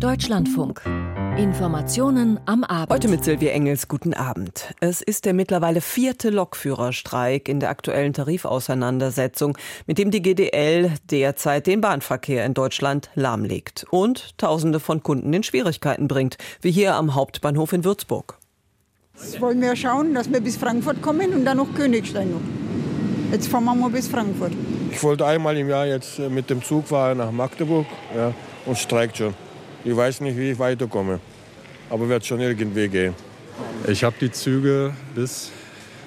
Deutschlandfunk. Informationen am Abend. Heute mit Silvia Engels. Guten Abend. Es ist der mittlerweile vierte Lokführerstreik in der aktuellen Tarifauseinandersetzung, mit dem die GDL derzeit den Bahnverkehr in Deutschland lahmlegt und Tausende von Kunden in Schwierigkeiten bringt, wie hier am Hauptbahnhof in Würzburg. Jetzt wollen wir schauen, dass wir bis Frankfurt kommen und dann noch Königstein noch. Jetzt fahren wir mal bis Frankfurt. Ich wollte einmal im Jahr jetzt äh, mit dem Zug fahren nach Magdeburg ja, und streikt schon. Ich weiß nicht, wie ich weiterkomme, aber wird schon irgendwie gehen. Ich habe die Züge bis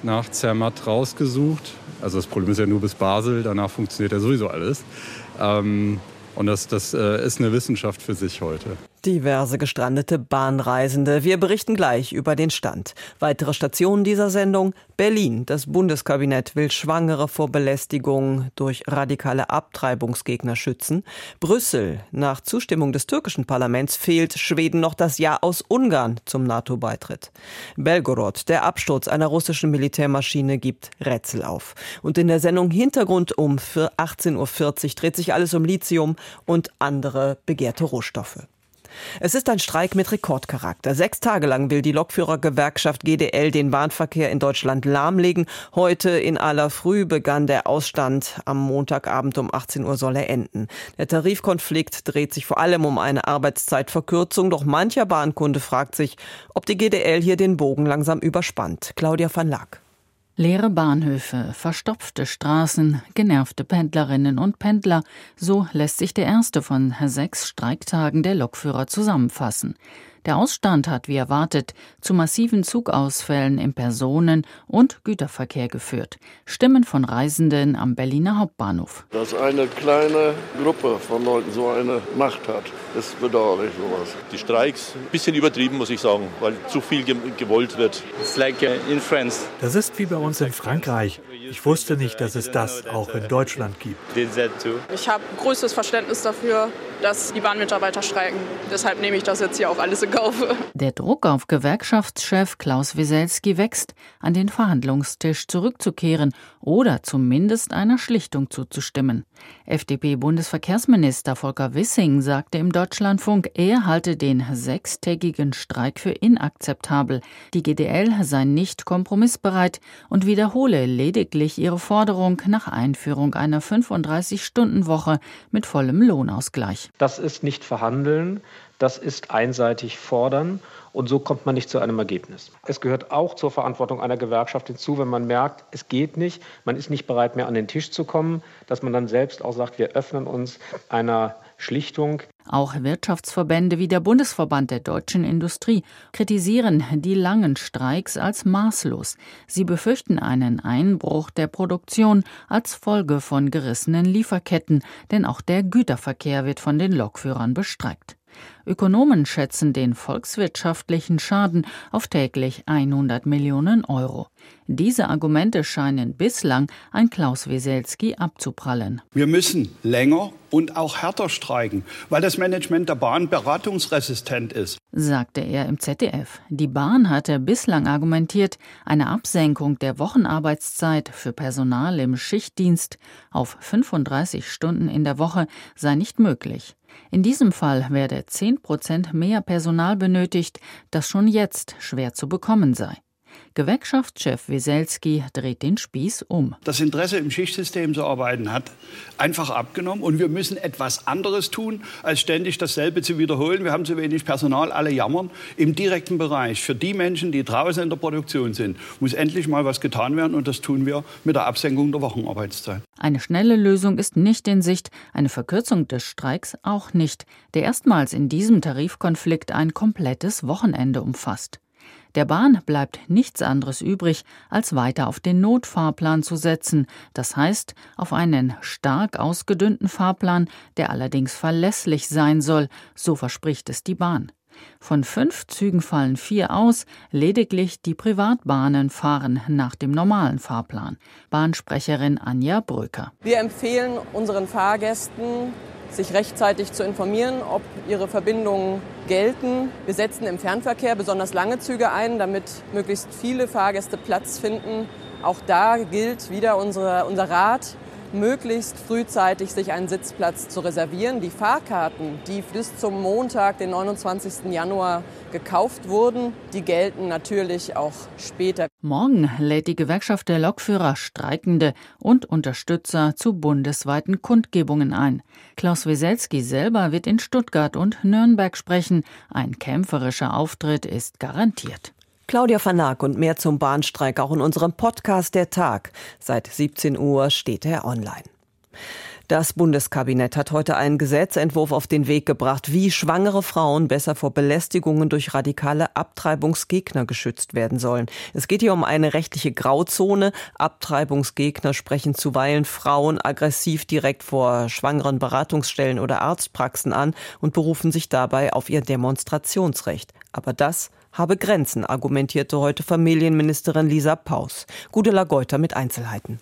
nach Zermatt rausgesucht. Also das Problem ist ja nur bis Basel, danach funktioniert ja sowieso alles. Ähm, und das, das äh, ist eine Wissenschaft für sich heute. Diverse gestrandete Bahnreisende. Wir berichten gleich über den Stand. Weitere Stationen dieser Sendung. Berlin. Das Bundeskabinett will Schwangere vor Belästigung durch radikale Abtreibungsgegner schützen. Brüssel. Nach Zustimmung des türkischen Parlaments fehlt Schweden noch das Ja aus Ungarn zum NATO-Beitritt. Belgorod. Der Absturz einer russischen Militärmaschine gibt Rätsel auf. Und in der Sendung Hintergrund um 18.40 Uhr dreht sich alles um Lithium und andere begehrte Rohstoffe. Es ist ein Streik mit Rekordcharakter. Sechs Tage lang will die Lokführergewerkschaft GDL den Bahnverkehr in Deutschland lahmlegen. Heute in aller Früh begann der Ausstand. Am Montagabend um 18 Uhr soll er enden. Der Tarifkonflikt dreht sich vor allem um eine Arbeitszeitverkürzung. Doch mancher Bahnkunde fragt sich, ob die GDL hier den Bogen langsam überspannt. Claudia van Lack. Leere Bahnhöfe, verstopfte Straßen, genervte Pendlerinnen und Pendler, so lässt sich der erste von sechs Streiktagen der Lokführer zusammenfassen. Der Ausstand hat, wie erwartet, zu massiven Zugausfällen im Personen- und Güterverkehr geführt. Stimmen von Reisenden am Berliner Hauptbahnhof. Dass eine kleine Gruppe von Leuten so eine Macht hat, ist bedauerlich sowas. Die Streiks, ein bisschen übertrieben, muss ich sagen, weil zu viel gewollt wird. Like in France. Das ist wie bei uns in Frankreich. Ich wusste nicht, dass es das auch in Deutschland gibt. Ich habe größtes Verständnis dafür, dass die Bahnmitarbeiter streiken. Deshalb nehme ich das jetzt hier auch alles in Kauf. Der Druck auf Gewerkschaftschef Klaus Wieselski wächst, an den Verhandlungstisch zurückzukehren oder zumindest einer Schlichtung zuzustimmen. FDP-Bundesverkehrsminister Volker Wissing sagte im Deutschlandfunk, er halte den sechstägigen Streik für inakzeptabel. Die GDL sei nicht kompromissbereit und wiederhole lediglich ihre Forderung nach Einführung einer 35-Stunden-Woche mit vollem Lohnausgleich. Das ist nicht verhandeln, das ist einseitig fordern. Und so kommt man nicht zu einem Ergebnis. Es gehört auch zur Verantwortung einer Gewerkschaft hinzu, wenn man merkt, es geht nicht, man ist nicht bereit mehr an den Tisch zu kommen, dass man dann selbst auch sagt, wir öffnen uns einer Schlichtung. Auch Wirtschaftsverbände wie der Bundesverband der deutschen Industrie kritisieren die langen Streiks als maßlos. Sie befürchten einen Einbruch der Produktion als Folge von gerissenen Lieferketten, denn auch der Güterverkehr wird von den Lokführern bestreikt. Ökonomen schätzen den volkswirtschaftlichen Schaden auf täglich 100 Millionen Euro. Diese Argumente scheinen bislang an Klaus Weselski abzuprallen. Wir müssen länger und auch härter streiken, weil das Management der Bahn beratungsresistent ist, sagte er im ZDF. Die Bahn hatte bislang argumentiert, eine Absenkung der Wochenarbeitszeit für Personal im Schichtdienst auf 35 Stunden in der Woche sei nicht möglich. In diesem Fall werde 10 Prozent mehr Personal benötigt, das schon jetzt schwer zu bekommen sei. Gewerkschaftschef Wieselski dreht den Spieß um. Das Interesse im Schichtsystem zu arbeiten hat einfach abgenommen und wir müssen etwas anderes tun, als ständig dasselbe zu wiederholen. Wir haben zu wenig Personal, alle jammern. Im direkten Bereich für die Menschen, die draußen in der Produktion sind, muss endlich mal was getan werden und das tun wir mit der Absenkung der Wochenarbeitszeit. Eine schnelle Lösung ist nicht in Sicht, eine Verkürzung des Streiks auch nicht, der erstmals in diesem Tarifkonflikt ein komplettes Wochenende umfasst. Der Bahn bleibt nichts anderes übrig, als weiter auf den Notfahrplan zu setzen, das heißt auf einen stark ausgedünnten Fahrplan, der allerdings verlässlich sein soll, so verspricht es die Bahn. Von fünf Zügen fallen vier aus, lediglich die Privatbahnen fahren nach dem normalen Fahrplan. Bahnsprecherin Anja Bröker. Wir empfehlen unseren Fahrgästen, sich rechtzeitig zu informieren, ob ihre Verbindungen gelten. Wir setzen im Fernverkehr besonders lange Züge ein, damit möglichst viele Fahrgäste Platz finden. Auch da gilt wieder unsere, unser Rat, möglichst frühzeitig sich einen Sitzplatz zu reservieren. Die Fahrkarten, die bis zum Montag, den 29. Januar gekauft wurden, die gelten natürlich auch später. Morgen lädt die Gewerkschaft der Lokführer Streikende und Unterstützer zu bundesweiten Kundgebungen ein. Klaus Wieselski selber wird in Stuttgart und Nürnberg sprechen. Ein kämpferischer Auftritt ist garantiert. Claudia Vernack und mehr zum Bahnstreik auch in unserem Podcast Der Tag. Seit 17 Uhr steht er online. Das Bundeskabinett hat heute einen Gesetzentwurf auf den Weg gebracht, wie schwangere Frauen besser vor Belästigungen durch radikale Abtreibungsgegner geschützt werden sollen. Es geht hier um eine rechtliche Grauzone. Abtreibungsgegner sprechen zuweilen Frauen aggressiv direkt vor schwangeren Beratungsstellen oder Arztpraxen an und berufen sich dabei auf ihr Demonstrationsrecht. Aber das habe Grenzen, argumentierte heute Familienministerin Lisa Paus. Gudela Geuter mit Einzelheiten.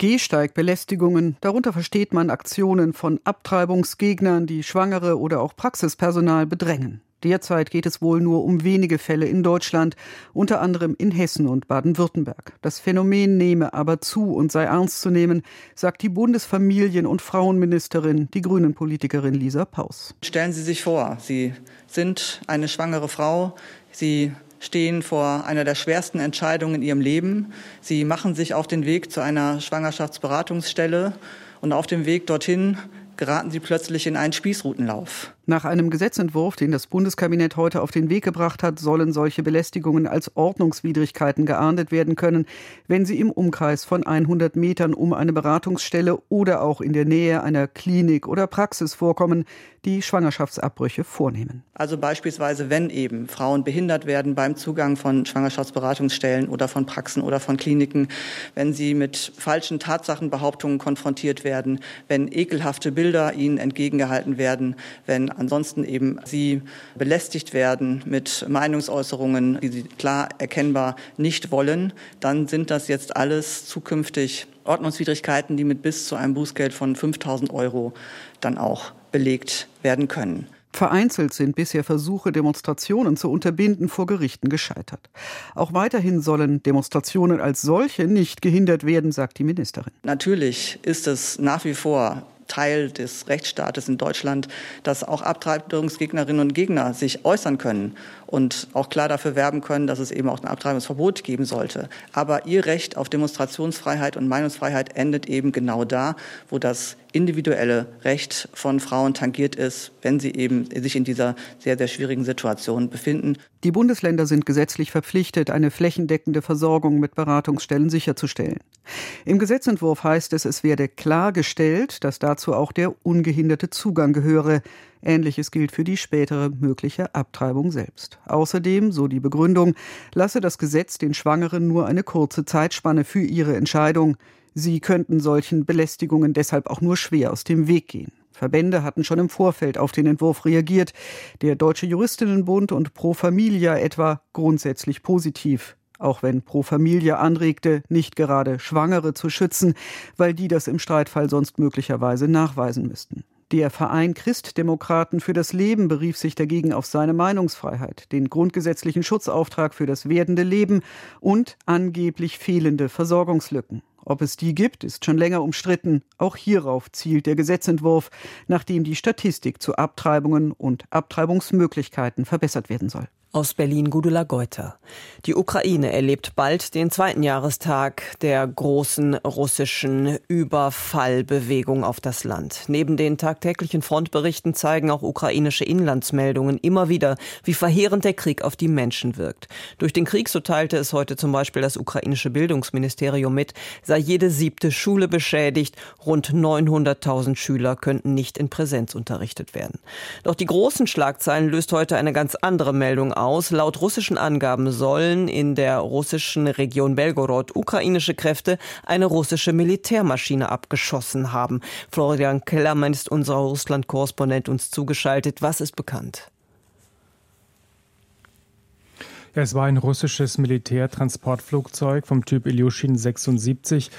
Gehsteigbelästigungen, darunter versteht man Aktionen von Abtreibungsgegnern, die Schwangere oder auch Praxispersonal bedrängen. Derzeit geht es wohl nur um wenige Fälle in Deutschland, unter anderem in Hessen und Baden-Württemberg. Das Phänomen nehme aber zu und sei ernst zu nehmen, sagt die Bundesfamilien- und Frauenministerin, die Grünen-Politikerin Lisa Paus. Stellen Sie sich vor, Sie sind eine schwangere Frau, Sie stehen vor einer der schwersten Entscheidungen in ihrem Leben. Sie machen sich auf den Weg zu einer Schwangerschaftsberatungsstelle und auf dem Weg dorthin geraten sie plötzlich in einen Spießrutenlauf. Nach einem Gesetzentwurf, den das Bundeskabinett heute auf den Weg gebracht hat, sollen solche Belästigungen als Ordnungswidrigkeiten geahndet werden können, wenn sie im Umkreis von 100 Metern um eine Beratungsstelle oder auch in der Nähe einer Klinik oder Praxis vorkommen, die Schwangerschaftsabbrüche vornehmen. Also beispielsweise, wenn eben Frauen behindert werden beim Zugang von Schwangerschaftsberatungsstellen oder von Praxen oder von Kliniken, wenn sie mit falschen Tatsachenbehauptungen konfrontiert werden, wenn ekelhafte Bilder ihnen entgegengehalten werden, wenn ansonsten eben sie belästigt werden mit Meinungsäußerungen, die sie klar erkennbar nicht wollen, dann sind das jetzt alles zukünftig Ordnungswidrigkeiten, die mit bis zu einem Bußgeld von 5000 Euro dann auch belegt werden können. Vereinzelt sind bisher Versuche, Demonstrationen zu unterbinden, vor Gerichten gescheitert. Auch weiterhin sollen Demonstrationen als solche nicht gehindert werden, sagt die Ministerin. Natürlich ist es nach wie vor Teil des Rechtsstaates in Deutschland, dass auch Abtreibungsgegnerinnen und Gegner sich äußern können und auch klar dafür werben können, dass es eben auch ein Abtreibungsverbot geben sollte. Aber ihr Recht auf Demonstrationsfreiheit und Meinungsfreiheit endet eben genau da, wo das individuelle Recht von Frauen tangiert ist, wenn sie eben sich in dieser sehr, sehr schwierigen Situation befinden. Die Bundesländer sind gesetzlich verpflichtet, eine flächendeckende Versorgung mit Beratungsstellen sicherzustellen. Im Gesetzentwurf heißt es, es werde klargestellt, dass dazu auch der ungehinderte Zugang gehöre. Ähnliches gilt für die spätere mögliche Abtreibung selbst. Außerdem, so die Begründung, lasse das Gesetz den Schwangeren nur eine kurze Zeitspanne für ihre Entscheidung. Sie könnten solchen Belästigungen deshalb auch nur schwer aus dem Weg gehen. Verbände hatten schon im Vorfeld auf den Entwurf reagiert. Der Deutsche Juristinnenbund und Pro Familia etwa grundsätzlich positiv. Auch wenn Pro Familia anregte, nicht gerade Schwangere zu schützen, weil die das im Streitfall sonst möglicherweise nachweisen müssten. Der Verein Christdemokraten für das Leben berief sich dagegen auf seine Meinungsfreiheit, den grundgesetzlichen Schutzauftrag für das werdende Leben und angeblich fehlende Versorgungslücken. Ob es die gibt, ist schon länger umstritten. Auch hierauf zielt der Gesetzentwurf, nachdem die Statistik zu Abtreibungen und Abtreibungsmöglichkeiten verbessert werden soll. Aus Berlin Gudula Geuter. Die Ukraine erlebt bald den zweiten Jahrestag der großen russischen Überfallbewegung auf das Land. Neben den tagtäglichen Frontberichten zeigen auch ukrainische Inlandsmeldungen immer wieder, wie verheerend der Krieg auf die Menschen wirkt. Durch den Krieg, so teilte es heute zum Beispiel das ukrainische Bildungsministerium mit, sei jede siebte Schule beschädigt, rund 900.000 Schüler könnten nicht in Präsenz unterrichtet werden. Doch die großen Schlagzeilen löst heute eine ganz andere Meldung aus. Laut russischen Angaben sollen in der russischen Region Belgorod ukrainische Kräfte eine russische Militärmaschine abgeschossen haben. Florian Kellermann ist unser Russland-Korrespondent uns zugeschaltet. Was ist bekannt? Es war ein russisches Militärtransportflugzeug vom Typ Ilyushin 76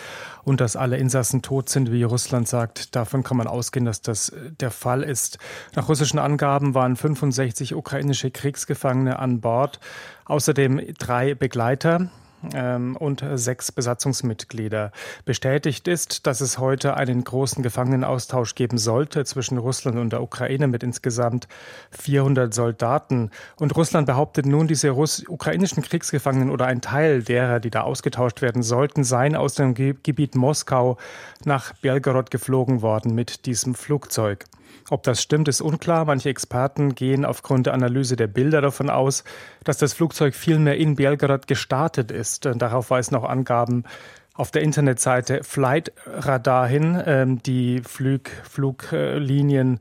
und dass alle Insassen tot sind, wie Russland sagt, davon kann man ausgehen, dass das äh, der Fall ist. Nach russischen Angaben waren 65 ukrainische Kriegsgefangene an Bord, außerdem drei Begleiter. Ähm, und sechs Besatzungsmitglieder. Bestätigt ist, dass es heute einen großen Gefangenenaustausch geben sollte zwischen Russland und der Ukraine mit insgesamt 400 Soldaten. Und Russland behauptet nun, diese Russ ukrainischen Kriegsgefangenen oder ein Teil derer, die da ausgetauscht werden sollten, seien aus dem Gebiet Moskau nach Belgorod geflogen worden mit diesem Flugzeug. Ob das stimmt, ist unklar. Manche Experten gehen aufgrund der Analyse der Bilder davon aus, dass das Flugzeug vielmehr in Belgrad gestartet ist. Darauf weisen auch Angaben auf der Internetseite Flight Radar hin, ähm, die Flug, Fluglinien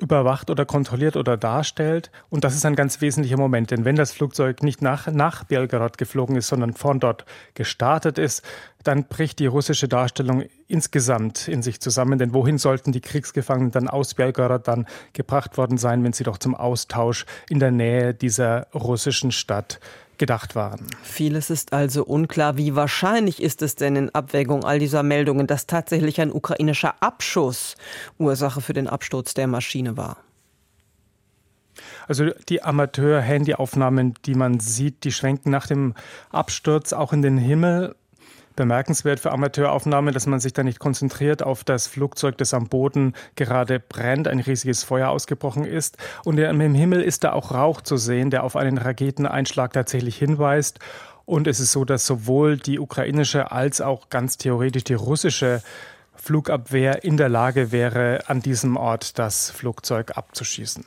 überwacht oder kontrolliert oder darstellt. Und das ist ein ganz wesentlicher Moment, denn wenn das Flugzeug nicht nach, nach Belgrad geflogen ist, sondern von dort gestartet ist, dann bricht die russische Darstellung insgesamt in sich zusammen. Denn wohin sollten die Kriegsgefangenen dann aus Belgrad dann gebracht worden sein, wenn sie doch zum Austausch in der Nähe dieser russischen Stadt gedacht waren. Vieles ist also unklar. Wie wahrscheinlich ist es denn in Abwägung all dieser Meldungen, dass tatsächlich ein ukrainischer Abschuss Ursache für den Absturz der Maschine war? Also die Amateur-Handyaufnahmen, die man sieht, die schwenken nach dem Absturz auch in den Himmel bemerkenswert für Amateuraufnahmen, dass man sich da nicht konzentriert auf das Flugzeug, das am Boden gerade brennt, ein riesiges Feuer ausgebrochen ist. Und im Himmel ist da auch Rauch zu sehen, der auf einen Raketeneinschlag tatsächlich hinweist. Und es ist so, dass sowohl die ukrainische als auch ganz theoretisch die russische Flugabwehr in der Lage wäre, an diesem Ort das Flugzeug abzuschießen.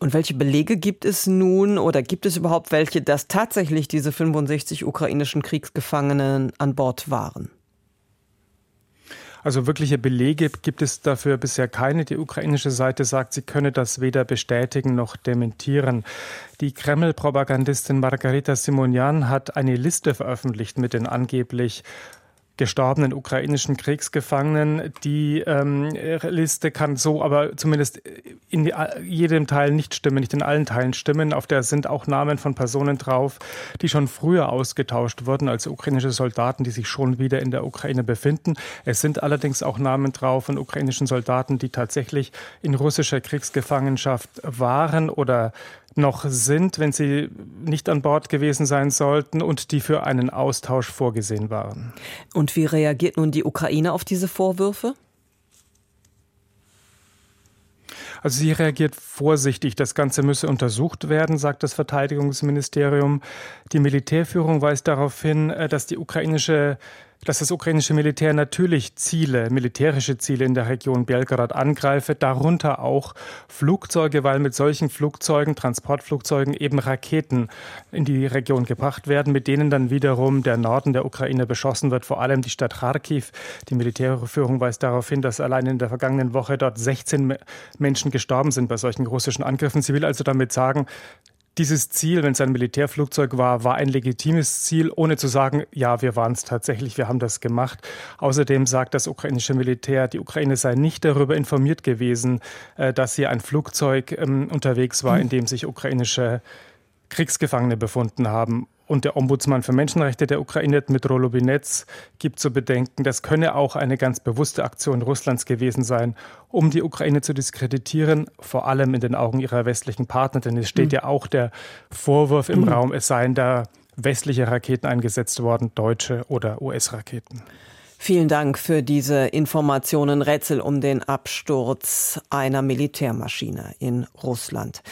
Und welche Belege gibt es nun oder gibt es überhaupt welche, dass tatsächlich diese 65 ukrainischen Kriegsgefangenen an Bord waren? Also wirkliche Belege gibt es dafür bisher keine. Die ukrainische Seite sagt, sie könne das weder bestätigen noch dementieren. Die Kreml-Propagandistin Margarita Simonian hat eine Liste veröffentlicht mit den angeblich gestorbenen ukrainischen Kriegsgefangenen. Die ähm, Liste kann so aber zumindest in jedem Teil nicht stimmen, nicht in allen Teilen stimmen. Auf der sind auch Namen von Personen drauf, die schon früher ausgetauscht wurden als ukrainische Soldaten, die sich schon wieder in der Ukraine befinden. Es sind allerdings auch Namen drauf von ukrainischen Soldaten, die tatsächlich in russischer Kriegsgefangenschaft waren oder noch sind, wenn sie nicht an Bord gewesen sein sollten und die für einen Austausch vorgesehen waren. Und wie reagiert nun die Ukraine auf diese Vorwürfe? Also sie reagiert vorsichtig. Das Ganze müsse untersucht werden, sagt das Verteidigungsministerium. Die Militärführung weist darauf hin, äh, dass die ukrainische dass das ukrainische Militär natürlich Ziele, militärische Ziele in der Region Belgrad angreife, darunter auch Flugzeuge, weil mit solchen Flugzeugen, Transportflugzeugen eben Raketen in die Region gebracht werden, mit denen dann wiederum der Norden der Ukraine beschossen wird, vor allem die Stadt Kharkiv. Die Militärführung weist darauf hin, dass allein in der vergangenen Woche dort 16 Menschen gestorben sind bei solchen russischen Angriffen. Sie will also damit sagen, dieses Ziel, wenn es ein Militärflugzeug war, war ein legitimes Ziel, ohne zu sagen, ja, wir waren es tatsächlich, wir haben das gemacht. Außerdem sagt das ukrainische Militär, die Ukraine sei nicht darüber informiert gewesen, äh, dass hier ein Flugzeug ähm, unterwegs war, in dem sich ukrainische Kriegsgefangene befunden haben. Und der Ombudsmann für Menschenrechte der Ukraine, Dmitro Lubinetz, gibt zu bedenken, das könne auch eine ganz bewusste Aktion Russlands gewesen sein, um die Ukraine zu diskreditieren, vor allem in den Augen ihrer westlichen Partner. Denn es steht mhm. ja auch der Vorwurf im mhm. Raum, es seien da westliche Raketen eingesetzt worden, deutsche oder US-Raketen. Vielen Dank für diese Informationen. Rätsel um den Absturz einer Militärmaschine in Russland.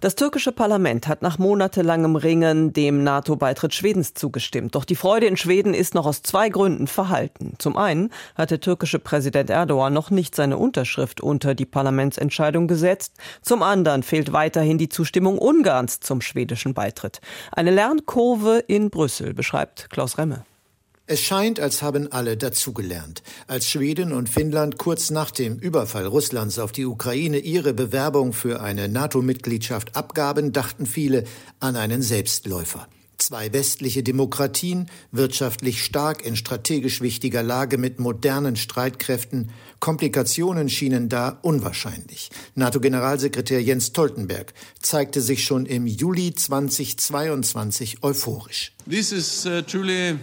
Das türkische Parlament hat nach monatelangem Ringen dem NATO-Beitritt Schwedens zugestimmt. Doch die Freude in Schweden ist noch aus zwei Gründen verhalten. Zum einen hat der türkische Präsident Erdogan noch nicht seine Unterschrift unter die Parlamentsentscheidung gesetzt. Zum anderen fehlt weiterhin die Zustimmung Ungarns zum schwedischen Beitritt. Eine Lernkurve in Brüssel beschreibt Klaus Remme. Es scheint, als haben alle dazugelernt. Als Schweden und Finnland kurz nach dem Überfall Russlands auf die Ukraine ihre Bewerbung für eine NATO-Mitgliedschaft abgaben, dachten viele an einen Selbstläufer. Zwei westliche Demokratien, wirtschaftlich stark in strategisch wichtiger Lage mit modernen Streitkräften. Komplikationen schienen da unwahrscheinlich. NATO-Generalsekretär Jens Stoltenberg zeigte sich schon im Juli 2022 euphorisch. This is uh, truly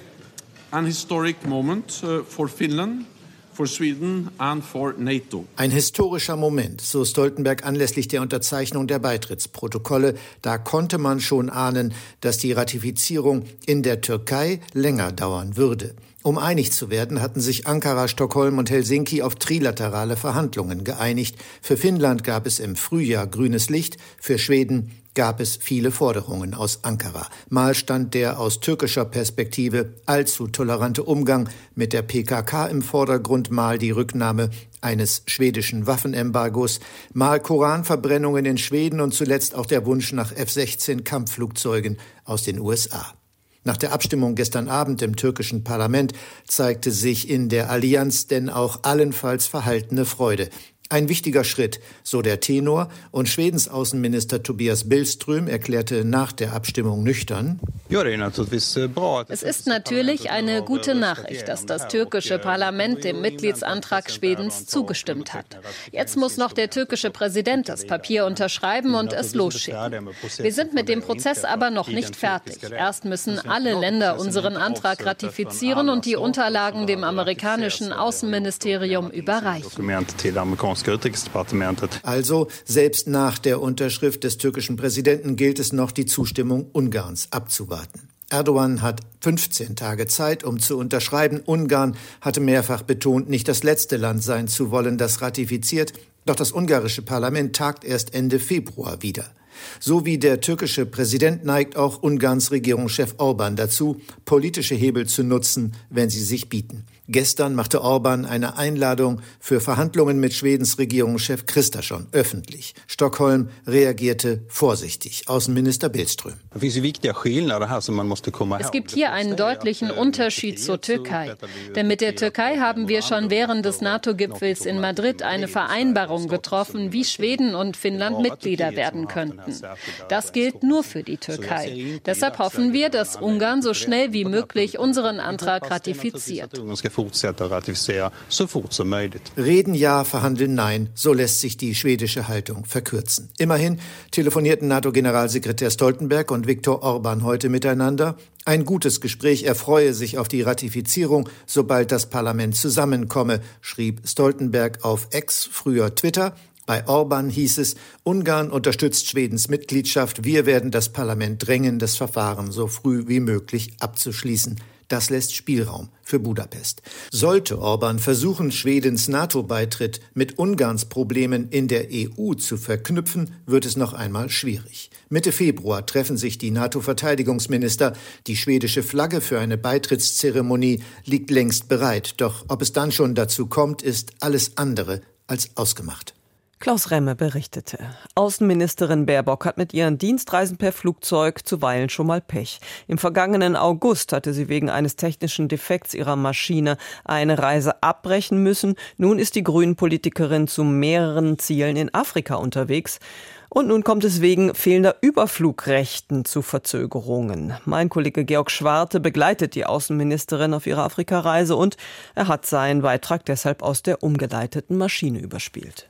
Ein historischer Moment, so Stoltenberg anlässlich der Unterzeichnung der Beitrittsprotokolle. Da konnte man schon ahnen, dass die Ratifizierung in der Türkei länger dauern würde. Um einig zu werden, hatten sich Ankara, Stockholm und Helsinki auf trilaterale Verhandlungen geeinigt. Für Finnland gab es im Frühjahr grünes Licht, für Schweden gab es viele Forderungen aus Ankara. Mal stand der aus türkischer Perspektive allzu tolerante Umgang mit der PKK im Vordergrund, mal die Rücknahme eines schwedischen Waffenembargos, mal Koranverbrennungen in Schweden und zuletzt auch der Wunsch nach F-16 Kampfflugzeugen aus den USA. Nach der Abstimmung gestern Abend im türkischen Parlament zeigte sich in der Allianz denn auch allenfalls verhaltene Freude. Ein wichtiger Schritt, so der Tenor, und Schwedens Außenminister Tobias Billström erklärte nach der Abstimmung nüchtern. Es ist natürlich eine gute Nachricht, dass das türkische Parlament dem Mitgliedsantrag Schwedens zugestimmt hat. Jetzt muss noch der türkische Präsident das Papier unterschreiben und es losschicken. Wir sind mit dem Prozess aber noch nicht fertig. Erst müssen alle Länder unseren Antrag ratifizieren und die Unterlagen dem amerikanischen Außenministerium überreichen Utrikesdepartementet. Also, selbst nach der Unterschrift des türkischen Präsidenten gilt es noch, die Zustimmung Ungarns abzuwarten. Erdogan hat 15 Tage Zeit, um zu unterschreiben. Ungarn hatte mehrfach betont, nicht das letzte Land sein zu wollen, das ratifiziert. Doch das ungarische Parlament tagt erst Ende Februar wieder. So wie der türkische Präsident neigt auch Ungarns Regierungschef Orban dazu, politische Hebel zu nutzen, wenn sie sich bieten. Gestern machte Orban eine Einladung für Verhandlungen mit Schwedens Regierungschef Kristersson öffentlich. Stockholm reagierte vorsichtig. Außenminister Billström. Es gibt hier einen deutlichen Unterschied zur Türkei. Denn mit der Türkei haben wir schon während des NATO-Gipfels in Madrid eine Vereinbarung getroffen, wie Schweden und Finnland Mitglieder werden könnten. Das gilt nur für die Türkei. Deshalb hoffen wir, dass Ungarn so schnell wie möglich unseren Antrag ratifiziert fortsätta ratificera so fort som möjligt. Reden ja, verhandeln nein, so lässt sich die schwedische Haltung verkürzen. Immerhin telefonierten NATO-Generalsekretär Stoltenberg und Viktor Orban heute miteinander. Ein gutes Gespräch erfreue sich auf die Ratifizierung, sobald das Parlament zusammenkomme, schrieb Stoltenberg auf Ex, früher Twitter. Bei Orban hieß es, Ungarn unterstützt Schwedens Mitgliedschaft. Wir werden das Parlament drängen, das Verfahren so früh wie möglich abzuschließen. Das lässt Spielraum für Budapest. Sollte Orban versuchen, Schwedens NATO-Beitritt mit Ungarns Problemen in der EU zu verknüpfen, wird es noch einmal schwierig. Mitte Februar treffen sich die NATO-Verteidigungsminister. Die schwedische Flagge für eine Beitrittszeremonie liegt längst bereit. Doch ob es dann schon dazu kommt, ist alles andere als ausgemacht. Klaus Remme berichtete. Außenministerin Baerbock hat mit ihren Dienstreisen per Flugzeug zuweilen schon mal Pech. Im vergangenen August hatte sie wegen eines technischen Defekts ihrer Maschine eine Reise abbrechen müssen. Nun ist die Grünen-Politikerin zu mehreren Zielen in Afrika unterwegs. Und nun kommt es wegen fehlender Überflugrechten zu Verzögerungen. Mein Kollege Georg Schwarte begleitet die Außenministerin auf ihrer Afrikareise und er hat seinen Beitrag deshalb aus der umgeleiteten Maschine überspielt.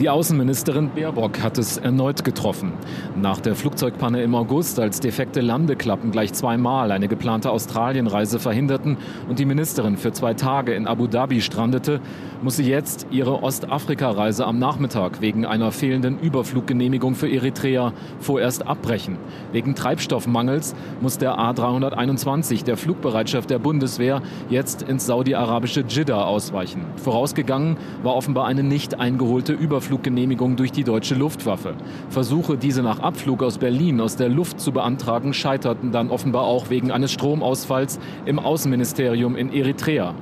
Die Außenministerin Baerbock hat es erneut getroffen. Nach der Flugzeugpanne im August, als defekte Landeklappen gleich zweimal eine geplante Australienreise verhinderten und die Ministerin für zwei Tage in Abu Dhabi strandete, muss sie jetzt ihre Ostafrika-Reise am Nachmittag wegen einer fehlenden Überfluggenehmigung für Eritrea vorerst abbrechen. Wegen Treibstoffmangels muss der A321 der Flugbereitschaft der Bundeswehr jetzt ins saudi-arabische Jeddah ausweichen. Vorausgegangen war offenbar eine nicht eingeholte Überfluggenehmigung Überfluggenehmigung durch die deutsche Luftwaffe. Versuche, diese nach Abflug aus Berlin aus der Luft zu beantragen, scheiterten dann offenbar auch wegen eines Stromausfalls im Außenministerium in Eritrea.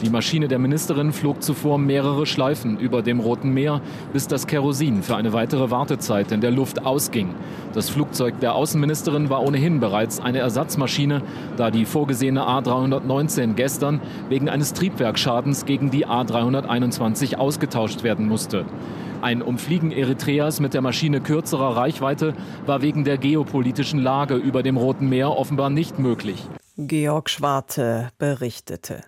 Die Maschine der Ministerin flog zuvor mehrere Schleifen über dem Roten Meer, bis das Kerosin für eine weitere Wartezeit in der Luft ausging. Das Flugzeug der Außenministerin war ohnehin bereits eine Ersatzmaschine, da die vorgesehene A319 gestern wegen eines Triebwerkschadens gegen die A321 ausgetauscht werden musste. Ein Umfliegen Eritreas mit der Maschine kürzerer Reichweite war wegen der geopolitischen Lage über dem Roten Meer offenbar nicht möglich. Georg Schwarte berichtete.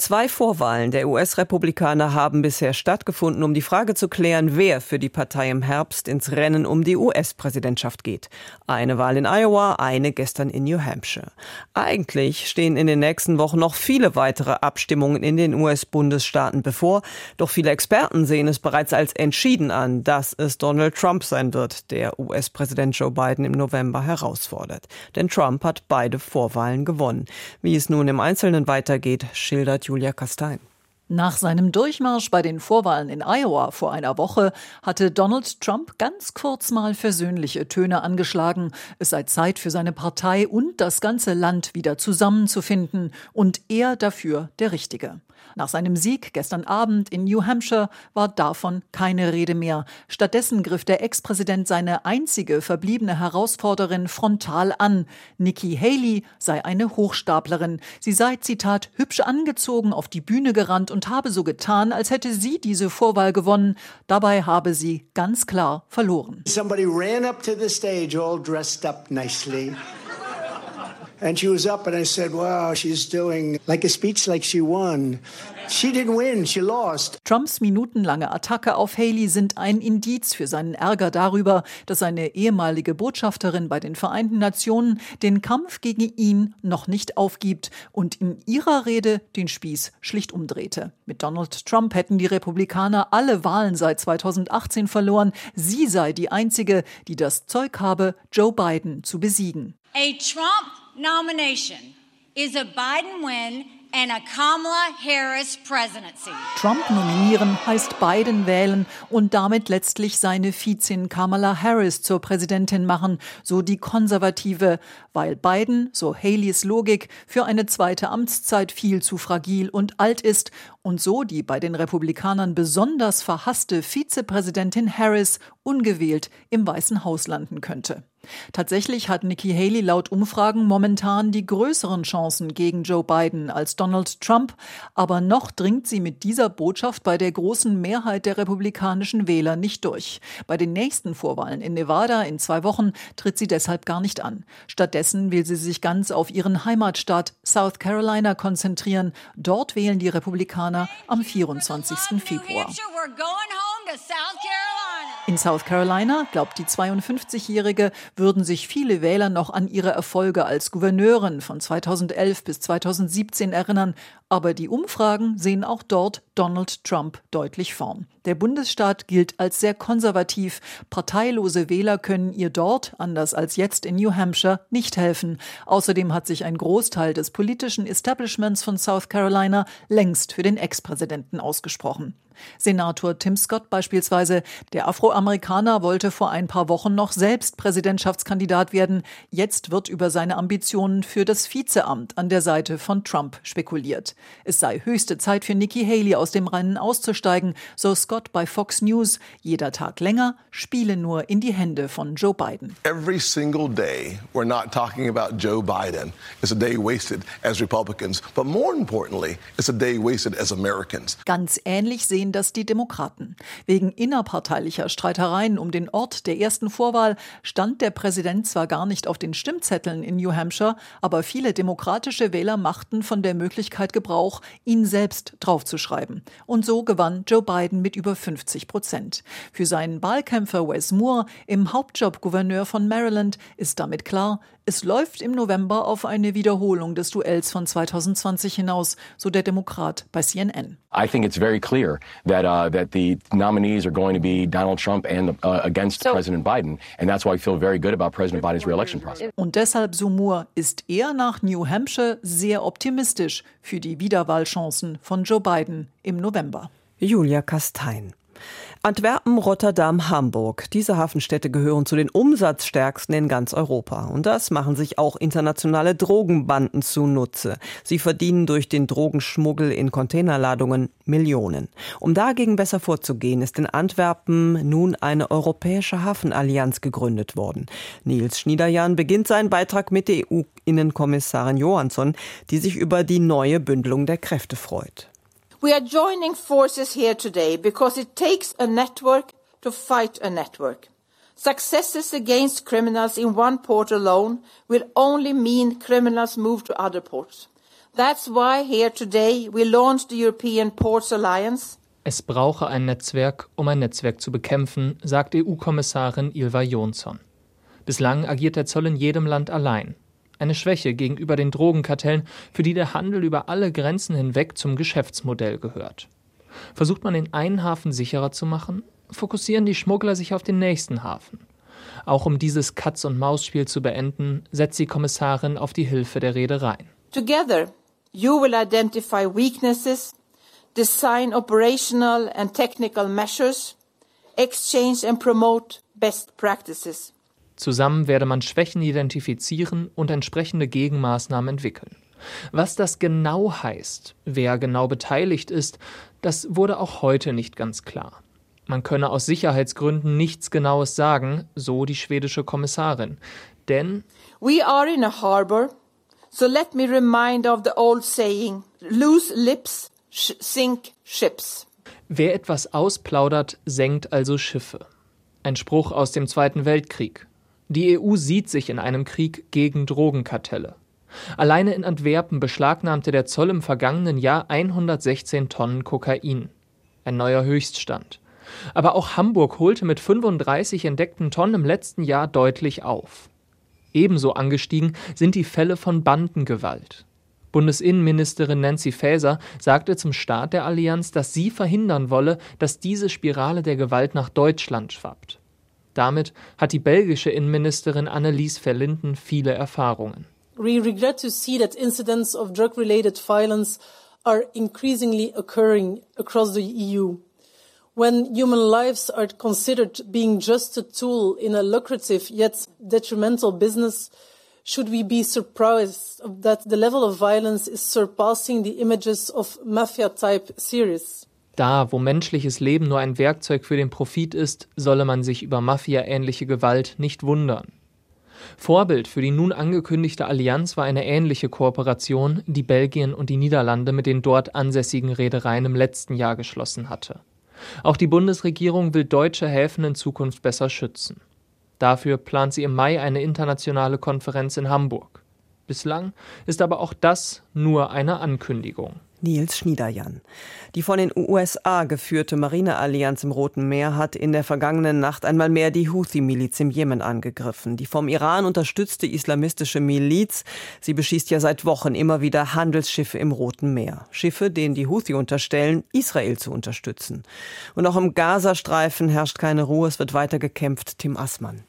Zwei Vorwahlen der US-Republikaner haben bisher stattgefunden, um die Frage zu klären, wer für die Partei im Herbst ins Rennen um die US-Präsidentschaft geht. Eine Wahl in Iowa, eine gestern in New Hampshire. Eigentlich stehen in den nächsten Wochen noch viele weitere Abstimmungen in den US-Bundesstaaten bevor, doch viele Experten sehen es bereits als entschieden an, dass es Donald Trump sein wird, der US-Präsident Joe Biden im November herausfordert. Denn Trump hat beide Vorwahlen gewonnen. Wie es nun im Einzelnen weitergeht, schildert Julia Kastein. Nach seinem Durchmarsch bei den Vorwahlen in Iowa vor einer Woche hatte Donald Trump ganz kurz mal versöhnliche Töne angeschlagen. Es sei Zeit für seine Partei und das ganze Land wieder zusammenzufinden und er dafür der Richtige. Nach seinem Sieg gestern Abend in New Hampshire war davon keine Rede mehr. Stattdessen griff der Ex-Präsident seine einzige verbliebene Herausforderin frontal an. Nikki Haley sei eine Hochstaplerin. Sie sei, Zitat, hübsch angezogen auf die Bühne gerannt und habe so getan, als hätte sie diese Vorwahl gewonnen. Dabei habe sie ganz klar verloren. Somebody ran up to the stage all dressed up nicely. And she was up, and I said, Wow, she's doing like a speech like she won. She didn't win, she lost. Trumps minutenlange Attacke auf Haley sind ein Indiz für seinen Ärger darüber, dass seine ehemalige Botschafterin bei den Vereinten Nationen den Kampf gegen ihn noch nicht aufgibt und in ihrer Rede den Spieß schlicht umdrehte. Mit Donald Trump hätten die Republikaner alle Wahlen seit 2018 verloren. Sie sei die einzige, die das Zeug habe, Joe Biden zu besiegen. A Trump nomination is a Biden win and a Kamala Harris presidency. Trump nominieren heißt Biden wählen und damit letztlich seine Vizin Kamala Harris zur Präsidentin machen, so die Konservative, weil Biden, so Haleys Logik, für eine zweite Amtszeit viel zu fragil und alt ist und so die bei den Republikanern besonders verhasste Vizepräsidentin Harris ungewählt im Weißen Haus landen könnte. Tatsächlich hat Nikki Haley laut Umfragen momentan die größeren Chancen gegen Joe Biden als Donald Trump, aber noch dringt sie mit dieser Botschaft bei der großen Mehrheit der republikanischen Wähler nicht durch. Bei den nächsten Vorwahlen in Nevada in zwei Wochen tritt sie deshalb gar nicht an. Stattdessen will sie sich ganz auf ihren Heimatstaat South Carolina konzentrieren. Dort wählen die Republikaner am 24. Februar. In South Carolina, glaubt die 52-Jährige, würden sich viele Wähler noch an ihre Erfolge als Gouverneurin von 2011 bis 2017 erinnern, aber die Umfragen sehen auch dort Donald Trump deutlich vorn. Der Bundesstaat gilt als sehr konservativ. Parteilose Wähler können ihr dort, anders als jetzt in New Hampshire, nicht helfen. Außerdem hat sich ein Großteil des politischen Establishments von South Carolina längst für den Ex-Präsidenten ausgesprochen. Senator Tim Scott beispielsweise, der Afroamerikaner wollte vor ein paar Wochen noch selbst Präsidentschaftskandidat werden. Jetzt wird über seine Ambitionen für das Vizeamt an der Seite von Trump spekuliert. Es sei höchste Zeit für Nikki Haley aus dem Rennen auszusteigen, so Scott bei Fox News. Jeder Tag länger spiele nur in die Hände von Joe Biden. Every single day we're not talking about Joe Biden. It's a day wasted as Republicans, but more importantly, it's a day wasted as Americans. Ganz ähnlich sehen sehen das die Demokraten. Wegen innerparteilicher Streitereien um den Ort der ersten Vorwahl stand der Präsident zwar gar nicht auf den Stimmzetteln in New Hampshire, aber viele demokratische Wähler machten von der Möglichkeit Gebrauch, ihn selbst draufzuschreiben. Und so gewann Joe Biden mit über 50 Prozent. Für seinen Wahlkämpfer Wes Moore, im Hauptjob Gouverneur von Maryland, ist damit klar, es läuft im November auf eine Wiederholung des Duells von 2020 hinaus, so der Demokrat bei CNN. I think it's very clear that uh, that the nominees are going to be Donald Trump and uh, against so, President Biden, and that's why I feel very good about President Biden's reelection process. Und deshalb, so Moore, ist er nach New Hampshire sehr optimistisch für die Wiederwahlchancen von Joe Biden im November. Julia Kastein. Antwerpen, Rotterdam, Hamburg. Diese Hafenstädte gehören zu den umsatzstärksten in ganz Europa. Und das machen sich auch internationale Drogenbanden zunutze. Sie verdienen durch den Drogenschmuggel in Containerladungen Millionen. Um dagegen besser vorzugehen, ist in Antwerpen nun eine europäische Hafenallianz gegründet worden. Nils Schniederjan beginnt seinen Beitrag mit der EU-Innenkommissarin Johansson, die sich über die neue Bündelung der Kräfte freut. We are joining forces here today because it takes a network to fight a network. Successes against criminals in one port alone will only mean criminals move to other ports. That's why here today we launched the European Ports Alliance. Es brauche ein Netzwerk, um ein Netzwerk zu bekämpfen, sagt EU-Kommissarin Ilva Jonsson. Bislang agiert der Zoll in jedem Land allein. Eine Schwäche gegenüber den Drogenkartellen, für die der Handel über alle Grenzen hinweg zum Geschäftsmodell gehört. Versucht man den einen Hafen sicherer zu machen, fokussieren die Schmuggler sich auf den nächsten Hafen. Auch um dieses Katz-und-Maus-Spiel zu beenden, setzt die Kommissarin auf die Hilfe der Reedereien. Together, you will identify weaknesses, design operational and technical measures, exchange and promote best practices. Zusammen werde man Schwächen identifizieren und entsprechende Gegenmaßnahmen entwickeln. Was das genau heißt, wer genau beteiligt ist, das wurde auch heute nicht ganz klar. Man könne aus Sicherheitsgründen nichts Genaues sagen, so die schwedische Kommissarin. Denn We are in a harbor, so let me remind of the old saying, loose lips sink ships. Wer etwas ausplaudert, senkt also Schiffe. Ein Spruch aus dem Zweiten Weltkrieg. Die EU sieht sich in einem Krieg gegen Drogenkartelle. Alleine in Antwerpen beschlagnahmte der Zoll im vergangenen Jahr 116 Tonnen Kokain. Ein neuer Höchststand. Aber auch Hamburg holte mit 35 entdeckten Tonnen im letzten Jahr deutlich auf. Ebenso angestiegen sind die Fälle von Bandengewalt. Bundesinnenministerin Nancy Faeser sagte zum Start der Allianz, dass sie verhindern wolle, dass diese Spirale der Gewalt nach Deutschland schwappt. Damit hat die belgische Innenministerin Annelies Verlinden viele Erfahrungen. We regret to see that incidents of drug-related violence are increasingly occurring across the EU. When human lives are considered being just a tool in a lucrative yet detrimental business, should we be surprised that the level of violence is surpassing the images of mafia-type series? Da, wo menschliches Leben nur ein Werkzeug für den Profit ist, solle man sich über Mafia-ähnliche Gewalt nicht wundern. Vorbild für die nun angekündigte Allianz war eine ähnliche Kooperation, die Belgien und die Niederlande mit den dort ansässigen Reedereien im letzten Jahr geschlossen hatte. Auch die Bundesregierung will deutsche Häfen in Zukunft besser schützen. Dafür plant sie im Mai eine internationale Konferenz in Hamburg. Bislang ist aber auch das nur eine Ankündigung. Nils Schniederjan. Die von den USA geführte Marineallianz im Roten Meer hat in der vergangenen Nacht einmal mehr die Houthi-Miliz im Jemen angegriffen. Die vom Iran unterstützte islamistische Miliz, sie beschießt ja seit Wochen immer wieder Handelsschiffe im Roten Meer. Schiffe, denen die Houthi unterstellen, Israel zu unterstützen. Und auch im Gazastreifen herrscht keine Ruhe, es wird weiter gekämpft. Tim Assmann.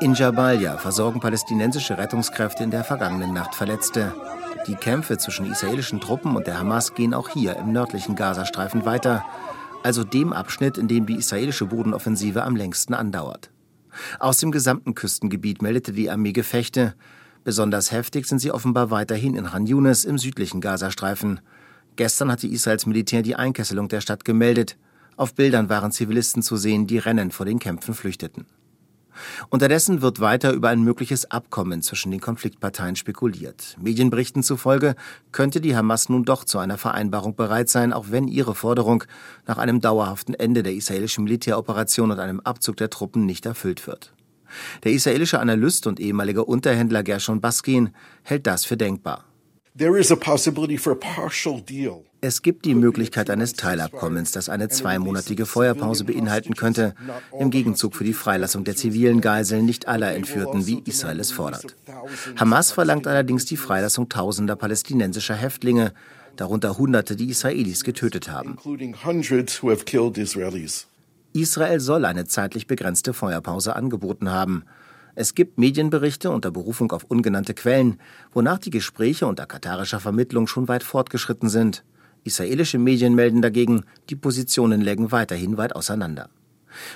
In Jabalia versorgen palästinensische Rettungskräfte in der vergangenen Nacht Verletzte. Die Kämpfe zwischen israelischen Truppen und der Hamas gehen auch hier im nördlichen Gazastreifen weiter, also dem Abschnitt, in dem die israelische Bodenoffensive am längsten andauert. Aus dem gesamten Küstengebiet meldete die Armee Gefechte. Besonders heftig sind sie offenbar weiterhin in Han Yunis im südlichen Gazastreifen. Gestern hatte Israels Militär die Einkesselung der Stadt gemeldet. Auf Bildern waren Zivilisten zu sehen, die rennend vor den Kämpfen flüchteten. Unterdessen wird weiter über ein mögliches Abkommen zwischen den Konfliktparteien spekuliert. Medienberichten zufolge könnte die Hamas nun doch zu einer Vereinbarung bereit sein, auch wenn ihre Forderung nach einem dauerhaften Ende der israelischen Militäroperation und einem Abzug der Truppen nicht erfüllt wird. Der israelische Analyst und ehemalige Unterhändler Gershon Baskin hält das für denkbar. Es gibt die Möglichkeit eines Teilabkommens, das eine zweimonatige Feuerpause beinhalten könnte, im Gegenzug für die Freilassung der zivilen Geiseln nicht aller Entführten, wie Israel es fordert. Hamas verlangt allerdings die Freilassung tausender palästinensischer Häftlinge, darunter Hunderte, die Israelis getötet haben. Israel soll eine zeitlich begrenzte Feuerpause angeboten haben. Es gibt Medienberichte unter Berufung auf ungenannte Quellen, wonach die Gespräche unter katarischer Vermittlung schon weit fortgeschritten sind. Israelische Medien melden dagegen, die Positionen lägen weiterhin weit auseinander.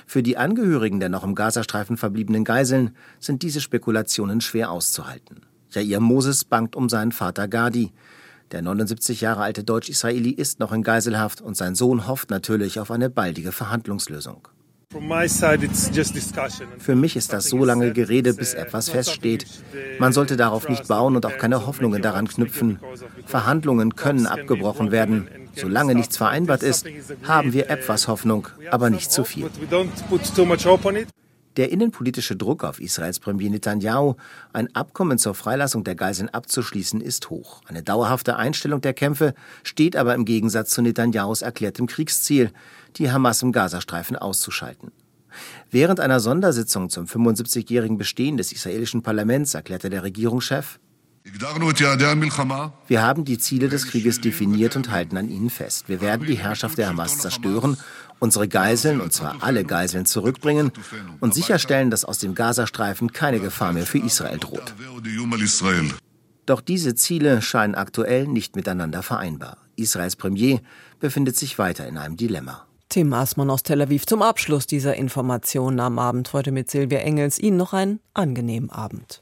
Für die Angehörigen der noch im Gazastreifen verbliebenen Geiseln sind diese Spekulationen schwer auszuhalten. Jair Moses bangt um seinen Vater Gadi. Der 79 Jahre alte Deutsch-Israeli ist noch in Geiselhaft und sein Sohn hofft natürlich auf eine baldige Verhandlungslösung. Für mich ist das so lange Gerede, bis etwas feststeht. Man sollte darauf nicht bauen und auch keine Hoffnungen daran knüpfen. Verhandlungen können abgebrochen werden. Solange nichts vereinbart ist, haben wir etwas Hoffnung, aber nicht zu viel. Der innenpolitische Druck auf Israels Premier Netanyahu, ein Abkommen zur Freilassung der Geiseln abzuschließen, ist hoch. Eine dauerhafte Einstellung der Kämpfe steht aber im Gegensatz zu Netanyahus erklärtem Kriegsziel, die Hamas im Gazastreifen auszuschalten. Während einer Sondersitzung zum 75-jährigen Bestehen des israelischen Parlaments erklärte der Regierungschef, wir haben die Ziele des Krieges definiert und halten an ihnen fest. Wir werden die Herrschaft der Hamas zerstören, unsere Geiseln, und zwar alle Geiseln, zurückbringen und sicherstellen, dass aus dem Gazastreifen keine Gefahr mehr für Israel droht. Doch diese Ziele scheinen aktuell nicht miteinander vereinbar. Israels Premier befindet sich weiter in einem Dilemma. Tim Aßmann aus Tel Aviv zum Abschluss dieser Informationen am Abend heute mit Silvia Engels. Ihnen noch einen angenehmen Abend.